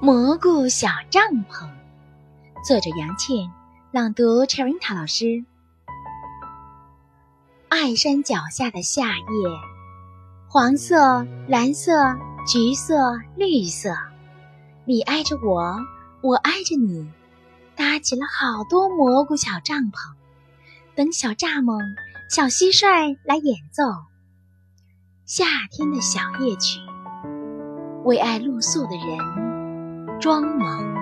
蘑菇小帐篷，作者杨倩，朗读 Cherita 老师。爱山脚下的夏夜，黄色、蓝色、橘色、绿色，你挨着我，我挨着你，搭起了好多蘑菇小帐篷，等小蚱蜢、小蟋蟀来演奏夏天的小夜曲，为爱露宿的人。装忙。